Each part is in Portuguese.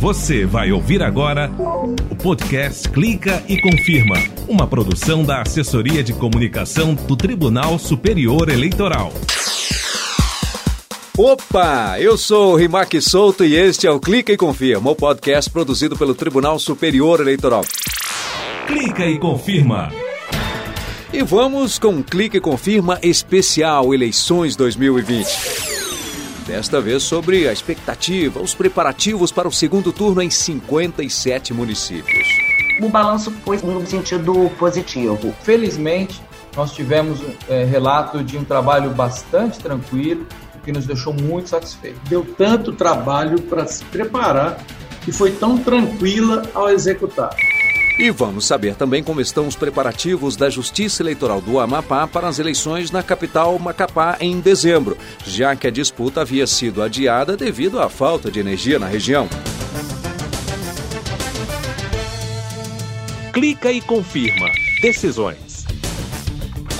Você vai ouvir agora o podcast Clica e Confirma, uma produção da Assessoria de Comunicação do Tribunal Superior Eleitoral. Opa, eu sou o Rimac Souto e este é o Clica e Confirma, o podcast produzido pelo Tribunal Superior Eleitoral. Clica e Confirma. E vamos com um Clica e Confirma especial Eleições 2020. Desta vez sobre a expectativa, os preparativos para o segundo turno em 57 municípios. O balanço foi no sentido positivo. Felizmente, nós tivemos é, relato de um trabalho bastante tranquilo, o que nos deixou muito satisfeitos. Deu tanto trabalho para se preparar e foi tão tranquila ao executar. E vamos saber também como estão os preparativos da Justiça Eleitoral do Amapá para as eleições na capital Macapá em dezembro, já que a disputa havia sido adiada devido à falta de energia na região. Clica e confirma. Decisões.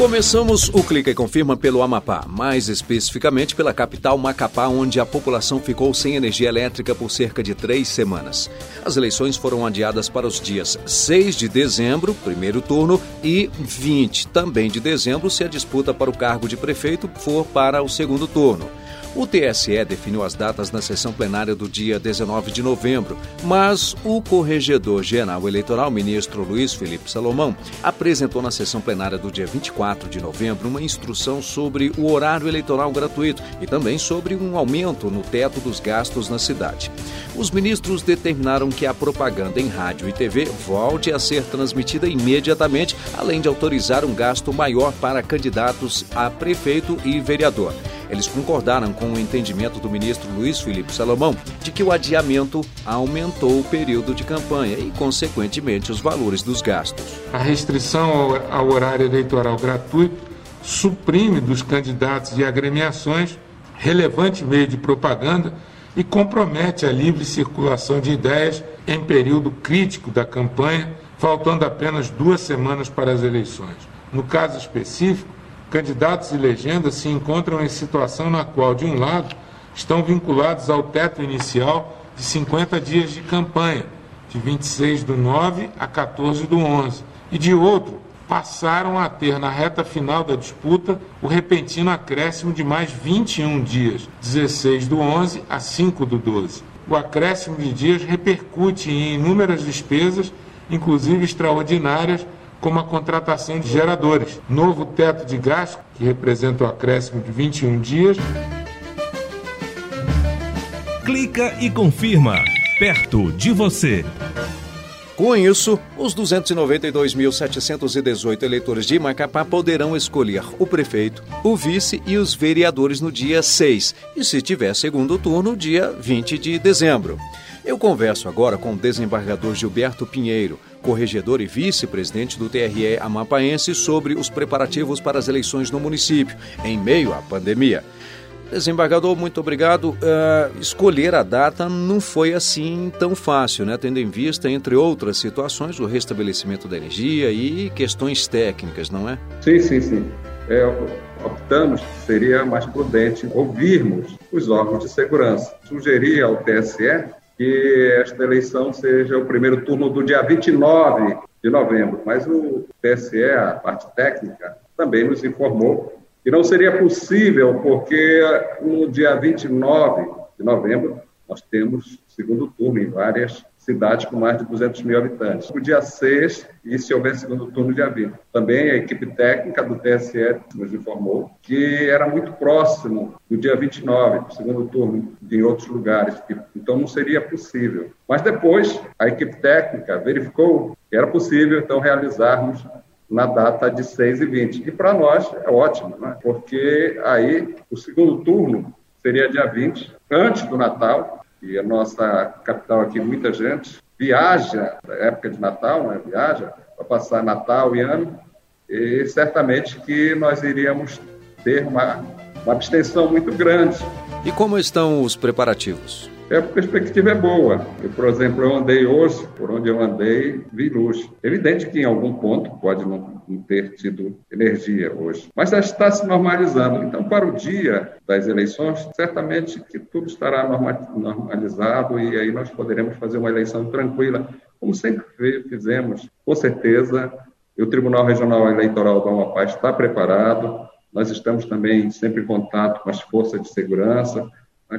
Começamos o Clica e Confirma pelo Amapá, mais especificamente pela capital Macapá, onde a população ficou sem energia elétrica por cerca de três semanas. As eleições foram adiadas para os dias 6 de dezembro, primeiro turno, e 20, também de dezembro, se a disputa para o cargo de prefeito for para o segundo turno. O TSE definiu as datas na sessão plenária do dia 19 de novembro, mas o corregedor-geral eleitoral, ministro Luiz Felipe Salomão, apresentou na sessão plenária do dia 24 de novembro uma instrução sobre o horário eleitoral gratuito e também sobre um aumento no teto dos gastos na cidade. Os ministros determinaram que a propaganda em rádio e TV volte a ser transmitida imediatamente, além de autorizar um gasto maior para candidatos a prefeito e vereador. Eles concordaram com o entendimento do ministro Luiz Felipe Salomão de que o adiamento aumentou o período de campanha e, consequentemente, os valores dos gastos. A restrição ao, horário eleitoral gratuito suprime dos candidatos e agremiações relevante meio de propaganda e compromete a livre circulação de ideias em período crítico da campanha, faltando apenas duas semanas para as eleições. No caso específico, candidatos e legendas se encontram em situação na qual, de um lado, estão vinculados ao teto inicial de 50 dias de campanha, de 26 do 9 a 14 do 11, e de outro, passaram a ter na reta final da disputa o repentino acréscimo de mais 21 dias, 16 do 11 a 5 do 12. O acréscimo de dias repercute em inúmeras despesas, inclusive extraordinárias, como a contratação de geradores, novo teto de gasto, que representa o acréscimo de 21 dias. Clica e confirma. Perto de você. Com isso, os 292.718 eleitores de Macapá poderão escolher o prefeito, o vice e os vereadores no dia 6 e, se tiver segundo turno, dia 20 de dezembro. Eu converso agora com o desembargador Gilberto Pinheiro, corregedor e vice-presidente do TRE Amapaense, sobre os preparativos para as eleições no município, em meio à pandemia. Desembargador, muito obrigado. Uh, escolher a data não foi assim tão fácil, né? Tendo em vista, entre outras situações, o restabelecimento da energia e questões técnicas, não é? Sim, sim, sim. É, optamos que seria mais prudente ouvirmos os órgãos de segurança. Sugerir ao TSE que esta eleição seja o primeiro turno do dia 29 de novembro. Mas o TSE, a parte técnica, também nos informou que não seria possível, porque no dia 29 de novembro nós temos segundo turno em várias cidades com mais de 200 mil habitantes. O dia 6, e se houver segundo turno, dia 20. Também a equipe técnica do TSE nos informou que era muito próximo do dia 29, do segundo turno, em outros lugares, então não seria possível. Mas depois, a equipe técnica verificou que era possível, então, realizarmos na data de 6 e 20. E para nós é ótimo, né? porque aí o segundo turno seria dia 20, antes do Natal, e a nossa capital aqui, muita gente viaja, na época de Natal, né, viaja para passar Natal e Ano, e certamente que nós iríamos ter uma, uma abstenção muito grande. E como estão os preparativos? É, a perspectiva é boa. Eu, por exemplo, eu andei hoje, por onde eu andei, vi luz. Evidente que em algum ponto pode não ter tido energia hoje, mas já está se normalizando. Então, para o dia das eleições, certamente que tudo estará normalizado e aí nós poderemos fazer uma eleição tranquila, como sempre fizemos, com certeza. o Tribunal Regional Eleitoral do Amapá está preparado, nós estamos também sempre em contato com as forças de segurança,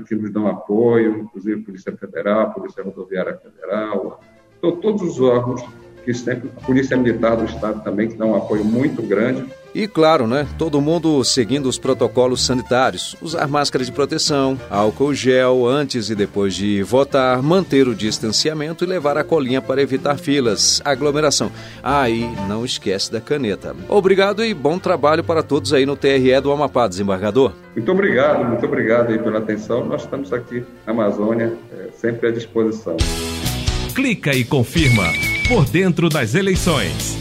que nos dão apoio, inclusive Polícia Federal, Polícia Rodoviária Federal, todos os órgãos que sempre, a Polícia Militar do Estado também, que dá um apoio muito grande. E claro, né? Todo mundo seguindo os protocolos sanitários. Usar máscara de proteção, álcool gel antes e depois de votar, manter o distanciamento e levar a colinha para evitar filas, aglomeração. Ah, e não esquece da caneta. Obrigado e bom trabalho para todos aí no TRE do Amapá, desembargador. Muito obrigado, muito obrigado aí pela atenção. Nós estamos aqui na Amazônia, é, sempre à disposição. Clica e confirma por dentro das eleições.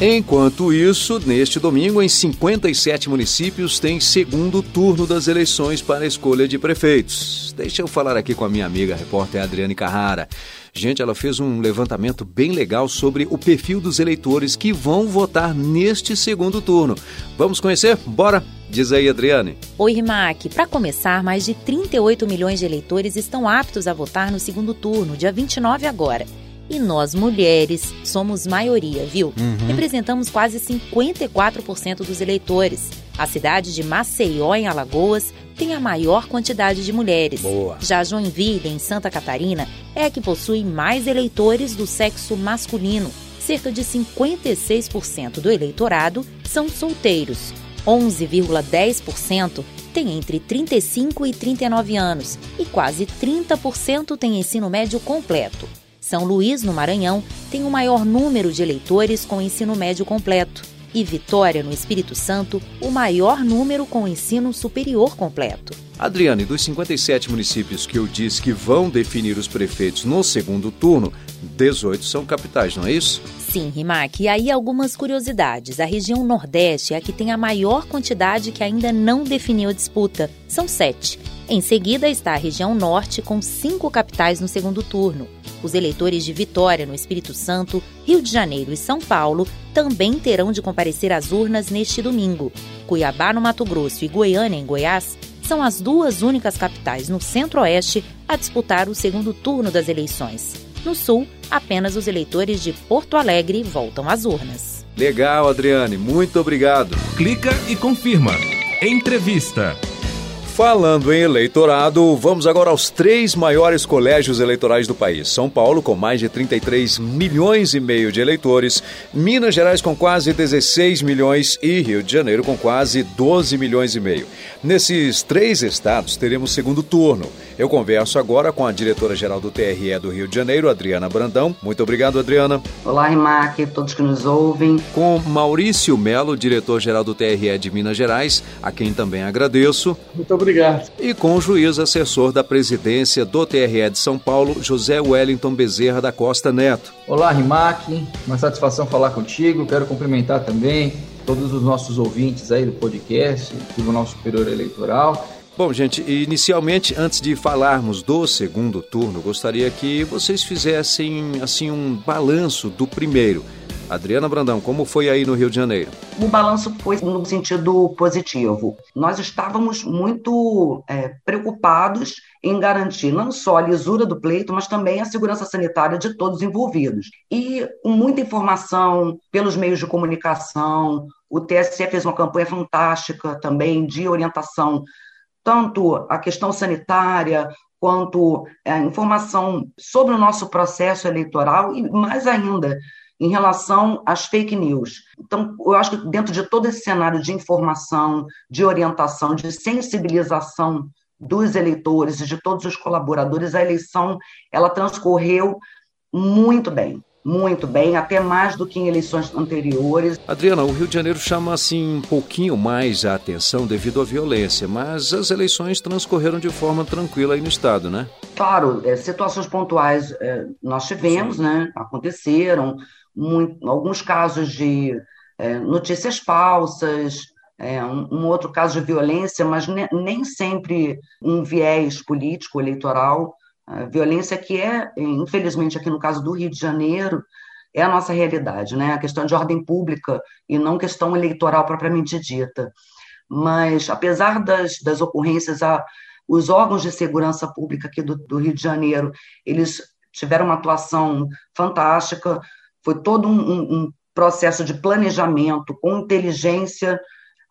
Enquanto isso, neste domingo, em 57 municípios, tem segundo turno das eleições para a escolha de prefeitos. Deixa eu falar aqui com a minha amiga repórter Adriane Carrara. Gente, ela fez um levantamento bem legal sobre o perfil dos eleitores que vão votar neste segundo turno. Vamos conhecer? Bora! Diz aí, Adriane. Oi, Rimac. Para começar, mais de 38 milhões de eleitores estão aptos a votar no segundo turno, dia 29 agora. E nós, mulheres, somos maioria, viu? Uhum. Representamos quase 54% dos eleitores. A cidade de Maceió, em Alagoas, tem a maior quantidade de mulheres. Boa. Já Joinville, em Santa Catarina, é a que possui mais eleitores do sexo masculino. Cerca de 56% do eleitorado são solteiros. 11,10% tem entre 35 e 39 anos e quase 30% tem ensino médio completo. São Luís, no Maranhão, tem o maior número de eleitores com ensino médio completo. E Vitória, no Espírito Santo, o maior número com ensino superior completo. Adriane, dos 57 municípios que eu disse que vão definir os prefeitos no segundo turno, 18 são capitais, não é isso? Sim, Rimac. E aí algumas curiosidades. A região Nordeste é a que tem a maior quantidade que ainda não definiu a disputa. São sete. Em seguida está a região Norte, com cinco capitais no segundo turno. Os eleitores de Vitória, no Espírito Santo, Rio de Janeiro e São Paulo também terão de comparecer às urnas neste domingo. Cuiabá, no Mato Grosso, e Goiânia, em Goiás, são as duas únicas capitais no Centro-Oeste a disputar o segundo turno das eleições. No Sul, apenas os eleitores de Porto Alegre voltam às urnas. Legal, Adriane, muito obrigado. Clica e confirma. Entrevista. Falando em eleitorado, vamos agora aos três maiores colégios eleitorais do país. São Paulo, com mais de 33 milhões e meio de eleitores, Minas Gerais, com quase 16 milhões e Rio de Janeiro, com quase 12 milhões e meio. Nesses três estados, teremos segundo turno. Eu converso agora com a diretora-geral do TRE do Rio de Janeiro, Adriana Brandão. Muito obrigado, Adriana. Olá, Rimac, todos que nos ouvem. Com Maurício Melo, diretor-geral do TRE de Minas Gerais, a quem também agradeço. Muito obrigado obrigado. E com o juiz assessor da presidência do TRE de São Paulo, José Wellington Bezerra da Costa Neto. Olá, Rimac. Uma satisfação falar contigo. Quero cumprimentar também todos os nossos ouvintes aí do podcast, do Tribunal Superior Eleitoral. Bom, gente, inicialmente, antes de falarmos do segundo turno, gostaria que vocês fizessem assim um balanço do primeiro. Adriana Brandão, como foi aí no Rio de Janeiro? O balanço foi no sentido positivo. Nós estávamos muito é, preocupados em garantir não só a lisura do pleito, mas também a segurança sanitária de todos envolvidos. E com muita informação pelos meios de comunicação, o TSE fez uma campanha fantástica também de orientação, tanto a questão sanitária, quanto a informação sobre o nosso processo eleitoral e, mais ainda, em relação às fake news. Então, eu acho que dentro de todo esse cenário de informação, de orientação, de sensibilização dos eleitores e de todos os colaboradores, a eleição ela transcorreu muito bem. Muito bem, até mais do que em eleições anteriores. Adriana, o Rio de Janeiro chama assim um pouquinho mais a atenção devido à violência, mas as eleições transcorreram de forma tranquila aí no estado, né? Claro, é, situações pontuais é, nós tivemos, Sim. né? Aconteceram, muito, alguns casos de é, notícias falsas, é, um, um, outro caso de violência, mas ne, nem sempre um viés político, eleitoral. A violência que é, infelizmente, aqui no caso do Rio de Janeiro, é a nossa realidade, né? A questão de ordem pública e não questão eleitoral propriamente dita. mas apesar das, das ocorrências, a, os órgãos de segurança pública aqui do, do, Rio de Janeiro, eles tiveram uma atuação fantástica, foi todo um, um, um processo de planejamento com inteligência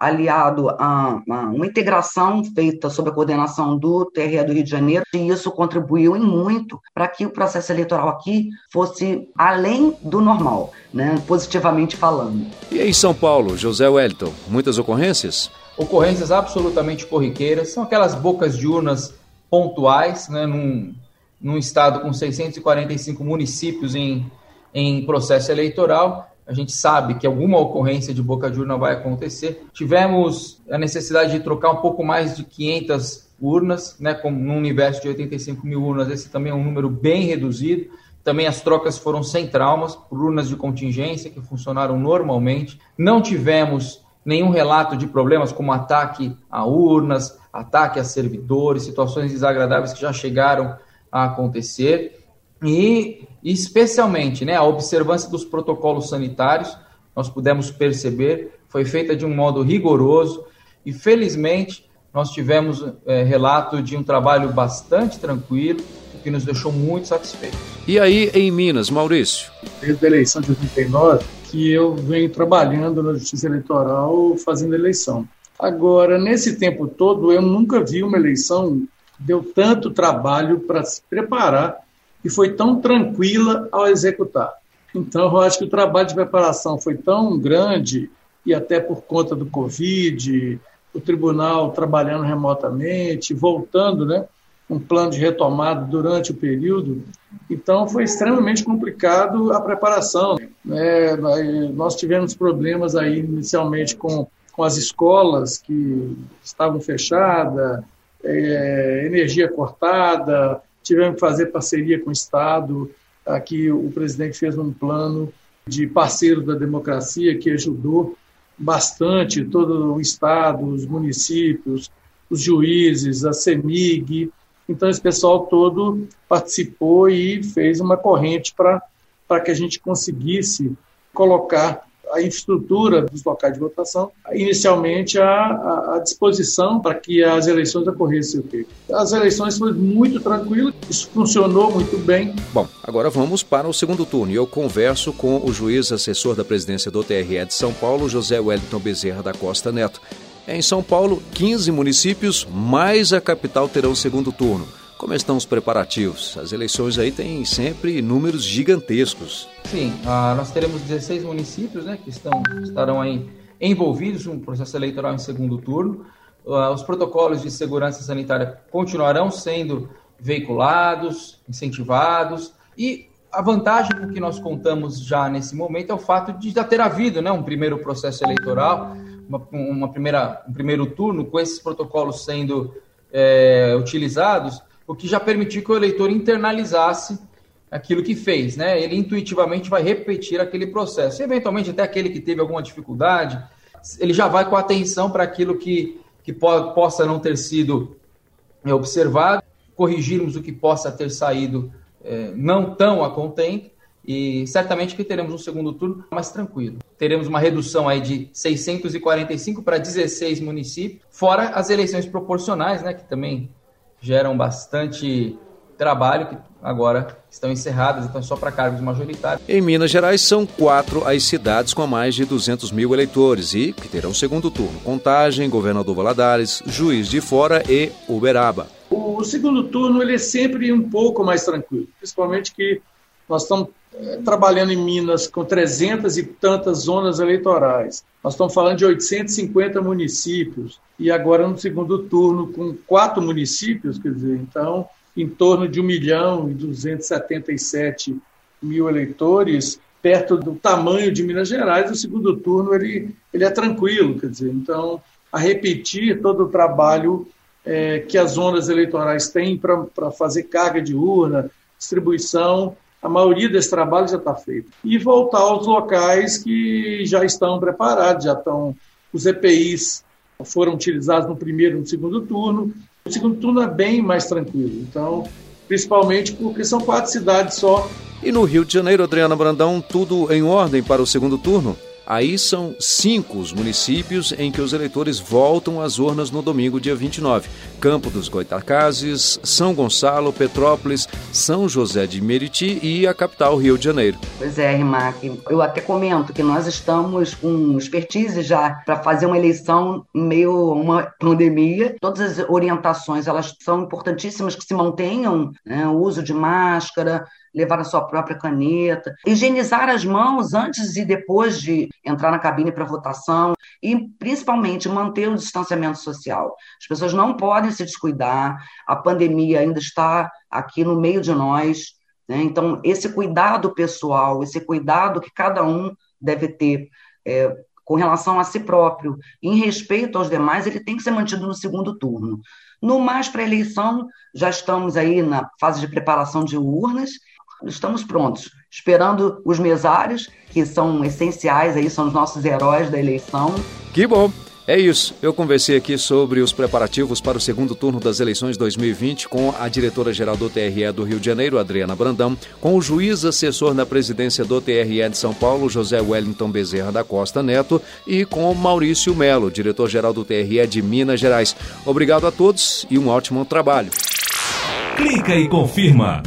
aliado a, a, uma integração feita sob a coordenação do TRE do Rio de Janeiro, e isso contribuiu em muito para que o processo eleitoral aqui fosse além do normal, né, positivamente falando. E em São Paulo, José Wellington, muitas ocorrências? Ocorrências absolutamente corriqueiras, são aquelas bocas de urnas pontuais, né, num, num estado com 645 municípios em, em processo eleitoral, a gente sabe que alguma ocorrência de boca de urna vai acontecer. Tivemos a necessidade de trocar um pouco mais de 500 urnas, né, como num universo de 85 mil urnas, esse também é um número bem reduzido. Também as trocas foram sem traumas, por urnas de contingência que funcionaram normalmente. Não tivemos nenhum relato de problemas como ataque a urnas, ataque a servidores, situações desagradáveis que já chegaram a acontecer. E especialmente né, a observância dos protocolos sanitários, nós pudemos perceber, foi feita de um modo rigoroso e felizmente nós tivemos é, relato de um trabalho bastante tranquilo, o que nos deixou muito satisfeitos. E aí em Minas, Maurício? Desde a eleição de 89 que eu venho trabalhando na Justiça Eleitoral fazendo eleição. Agora, nesse tempo todo, eu nunca vi uma eleição que deu tanto trabalho para se preparar e foi tão tranquila ao executar. Então, eu acho que o trabalho de preparação foi tão grande, e até por conta do Covid, o tribunal trabalhando remotamente, voltando, né? Um plano de retomada durante o período. Então, foi extremamente complicado a preparação. Né? Nós tivemos problemas aí inicialmente com, com as escolas que estavam fechadas, é, energia cortada, tivemos que fazer parceria com o Estado. Aqui o presidente fez um plano de parceiro da democracia que ajudou bastante todo o Estado, os municípios, os juízes, a CEMIG. Então, esse pessoal todo participou e fez uma corrente para que a gente conseguisse colocar a infraestrutura dos locais de votação, inicialmente à disposição para que as eleições ocorressem o quê? As eleições foram muito tranquilas, isso funcionou muito bem. Bom, agora vamos para o segundo turno e eu converso com o juiz assessor da presidência do TRE de São Paulo, José Wellington Bezerra da Costa Neto. Em São Paulo, 15 municípios mais a capital terão segundo turno. Como estão os preparativos? As eleições aí têm sempre números gigantescos. Sim, ah, nós teremos 16 municípios né, que estão, estarão aí envolvidos no processo eleitoral em segundo turno. Ah, os protocolos de segurança sanitária continuarão sendo veiculados, incentivados e a vantagem com que nós contamos já nesse momento é o fato de já ter havido né, um primeiro processo eleitoral, uma, uma primeira, um primeiro turno com esses protocolos sendo é, utilizados o que já permitiu que o eleitor internalizasse aquilo que fez, né? Ele intuitivamente vai repetir aquele processo. E, eventualmente, até aquele que teve alguma dificuldade, ele já vai com atenção para aquilo que, que po possa não ter sido é, observado, corrigirmos o que possa ter saído é, não tão a contento, e certamente que teremos um segundo turno mais tranquilo. Teremos uma redução aí de 645 para 16 municípios, fora as eleições proporcionais, né, que também geram bastante trabalho, que agora estão encerradas, então só para cargos majoritários. Em Minas Gerais, são quatro as cidades com mais de 200 mil eleitores e que terão segundo turno. Contagem, Governador Valadares, Juiz de Fora e Uberaba. O segundo turno ele é sempre um pouco mais tranquilo, principalmente que nós estamos é, trabalhando em Minas com 300 e tantas zonas eleitorais. Nós estamos falando de 850 municípios e agora no segundo turno com quatro municípios, quer dizer, então em torno de 1 milhão e 277 mil eleitores, perto do tamanho de Minas Gerais, o segundo turno ele, ele é tranquilo, quer dizer, então a repetir todo o trabalho é, que as zonas eleitorais têm para fazer carga de urna, distribuição a maioria desse trabalho já está feito. E voltar aos locais que já estão preparados, já estão. Os EPIs foram utilizados no primeiro e no segundo turno. O segundo turno é bem mais tranquilo. Então, principalmente porque são quatro cidades só. E no Rio de Janeiro, Adriana Brandão, tudo em ordem para o segundo turno? Aí são cinco os municípios em que os eleitores voltam às urnas no domingo, dia 29. Campo dos Goitacazes, São Gonçalo, Petrópolis, São José de Meriti e a capital Rio de Janeiro. Pois é, Rimac. Eu até comento que nós estamos com expertise já para fazer uma eleição em meio a uma pandemia. Todas as orientações elas são importantíssimas que se mantenham, né? o uso de máscara, levar a sua própria caneta, higienizar as mãos antes e depois de entrar na cabine para votação e, principalmente, manter o distanciamento social. As pessoas não podem se descuidar, a pandemia ainda está aqui no meio de nós. Né? Então, esse cuidado pessoal, esse cuidado que cada um deve ter é, com relação a si próprio, em respeito aos demais, ele tem que ser mantido no segundo turno. No mais para eleição, já estamos aí na fase de preparação de urnas estamos prontos, esperando os mesários, que são essenciais aí, são os nossos heróis da eleição. Que bom! É isso. Eu conversei aqui sobre os preparativos para o segundo turno das eleições 2020 com a diretora-geral do TRE do Rio de Janeiro, Adriana Brandão, com o juiz assessor na presidência do TRE de São Paulo, José Wellington Bezerra da Costa Neto, e com Maurício Melo, diretor-geral do TRE de Minas Gerais. Obrigado a todos e um ótimo trabalho. Clica e confirma.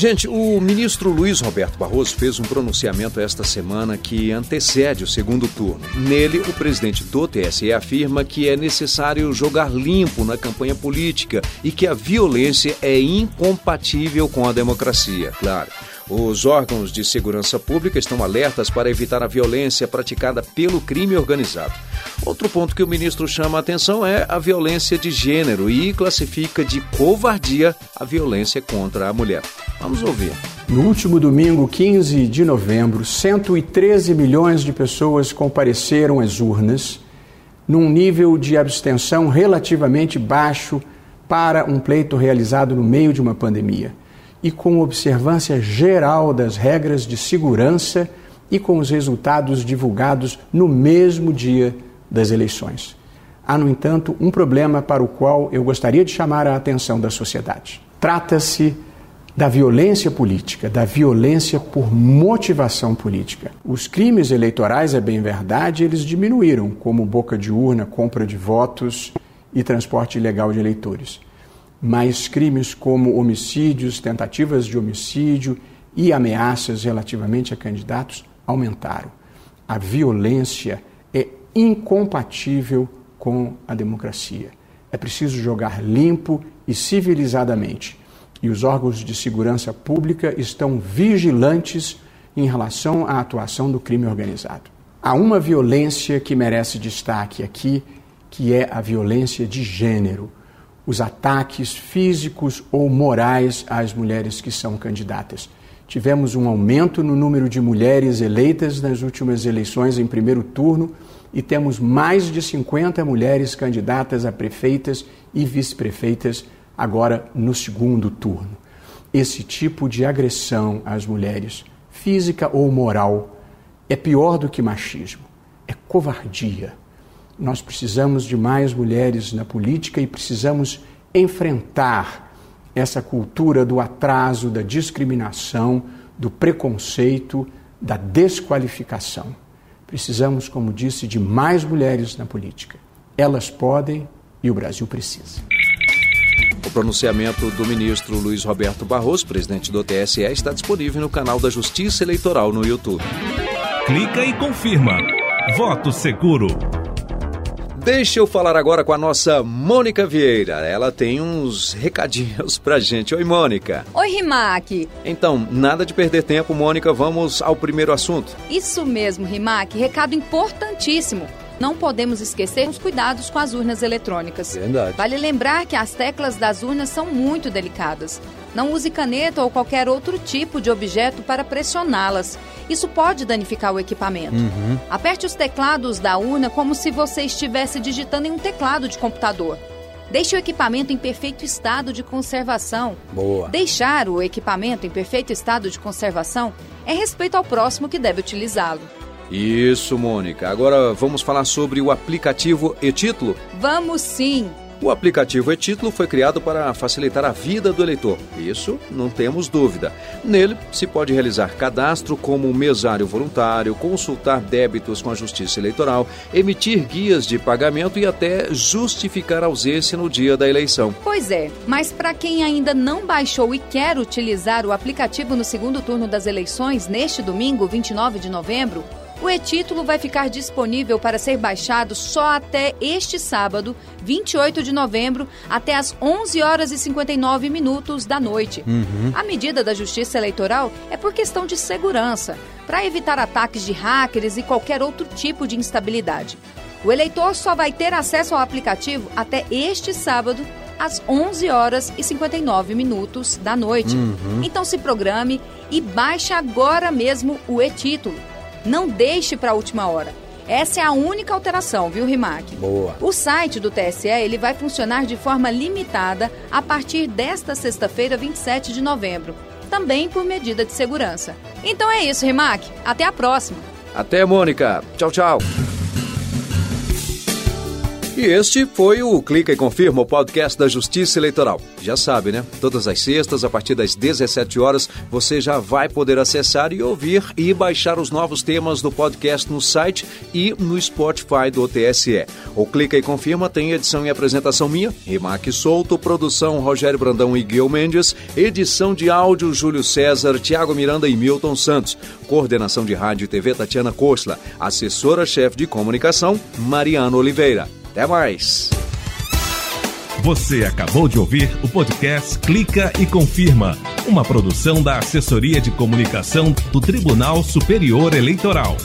Gente, o ministro Luiz Roberto Barroso fez um pronunciamento esta semana que antecede o segundo turno. Nele, o presidente do TSE afirma que é necessário jogar limpo na campanha política e que a violência é incompatível com a democracia. Claro. Os órgãos de segurança pública estão alertas para evitar a violência praticada pelo crime organizado. Outro ponto que o ministro chama a atenção é a violência de gênero e classifica de covardia a violência contra a mulher. Vamos ouvir. No último domingo, 15 de novembro, 113 milhões de pessoas compareceram às urnas, num nível de abstenção relativamente baixo para um pleito realizado no meio de uma pandemia e com observância geral das regras de segurança e com os resultados divulgados no mesmo dia das eleições. Há, no entanto, um problema para o qual eu gostaria de chamar a atenção da sociedade. Trata-se da violência política, da violência por motivação política. Os crimes eleitorais, é bem verdade, eles diminuíram, como boca de urna, compra de votos e transporte ilegal de eleitores mas crimes como homicídios, tentativas de homicídio e ameaças relativamente a candidatos aumentaram. A violência é incompatível com a democracia. É preciso jogar limpo e civilizadamente. E os órgãos de segurança pública estão vigilantes em relação à atuação do crime organizado. Há uma violência que merece destaque aqui, que é a violência de gênero os ataques físicos ou morais às mulheres que são candidatas. Tivemos um aumento no número de mulheres eleitas nas últimas eleições em primeiro turno e temos mais de 50 mulheres candidatas a prefeitas e vice-prefeitas agora no segundo turno. Esse tipo de agressão às mulheres, física ou moral, é pior do que machismo, é covardia nós precisamos de mais mulheres na política e precisamos enfrentar essa cultura do atraso, da discriminação, do preconceito, da desqualificação. Precisamos, como disse, de mais mulheres na política. Elas podem e o Brasil precisa. O pronunciamento do ministro Luiz Roberto Barroso, presidente do TSE, está disponível no canal da Justiça Eleitoral no YouTube. Clica e confirma. Voto seguro. Deixa eu falar agora com a nossa Mônica Vieira. Ela tem uns recadinhos pra gente. Oi, Mônica. Oi, Rimac. Então, nada de perder tempo, Mônica. Vamos ao primeiro assunto. Isso mesmo, Rimac. Recado importantíssimo não podemos esquecer os cuidados com as urnas eletrônicas. Verdade. Vale lembrar que as teclas das urnas são muito delicadas. Não use caneta ou qualquer outro tipo de objeto para pressioná-las. Isso pode danificar o equipamento. Uhum. Aperte os teclados da urna como se você estivesse digitando em um teclado de computador. Deixe o equipamento em perfeito estado de conservação. Boa. Deixar o equipamento em perfeito estado de conservação é respeito ao próximo que deve utilizá-lo. Isso, Mônica. Agora vamos falar sobre o aplicativo e título? Vamos sim! O aplicativo e-título foi criado para facilitar a vida do eleitor. Isso não temos dúvida. Nele se pode realizar cadastro como mesário voluntário, consultar débitos com a Justiça Eleitoral, emitir guias de pagamento e até justificar ausência no dia da eleição. Pois é, mas para quem ainda não baixou e quer utilizar o aplicativo no segundo turno das eleições neste domingo, 29 de novembro, o e-título vai ficar disponível para ser baixado só até este sábado, 28 de novembro, até às 11 horas e 59 minutos da noite. Uhum. A medida da Justiça Eleitoral é por questão de segurança, para evitar ataques de hackers e qualquer outro tipo de instabilidade. O eleitor só vai ter acesso ao aplicativo até este sábado, às 11 horas e 59 minutos da noite. Uhum. Então se programe e baixe agora mesmo o e-título. Não deixe para a última hora. Essa é a única alteração, viu, Rimac? Boa. O site do TSE ele vai funcionar de forma limitada a partir desta sexta-feira, 27 de novembro, também por medida de segurança. Então é isso, Rimac. Até a próxima. Até, Mônica. Tchau, tchau. E este foi o Clica e Confirma, o podcast da Justiça Eleitoral. Já sabe, né? Todas as sextas, a partir das 17 horas, você já vai poder acessar e ouvir e baixar os novos temas do podcast no site e no Spotify do TSE. O Clica e Confirma tem edição e apresentação minha, Rimac Souto, produção Rogério Brandão e Guil Mendes, edição de áudio Júlio César, Tiago Miranda e Milton Santos, coordenação de rádio e TV Tatiana Kosla, assessora-chefe de comunicação Mariana Oliveira. Até mais. Você acabou de ouvir o podcast Clica e Confirma, uma produção da Assessoria de Comunicação do Tribunal Superior Eleitoral.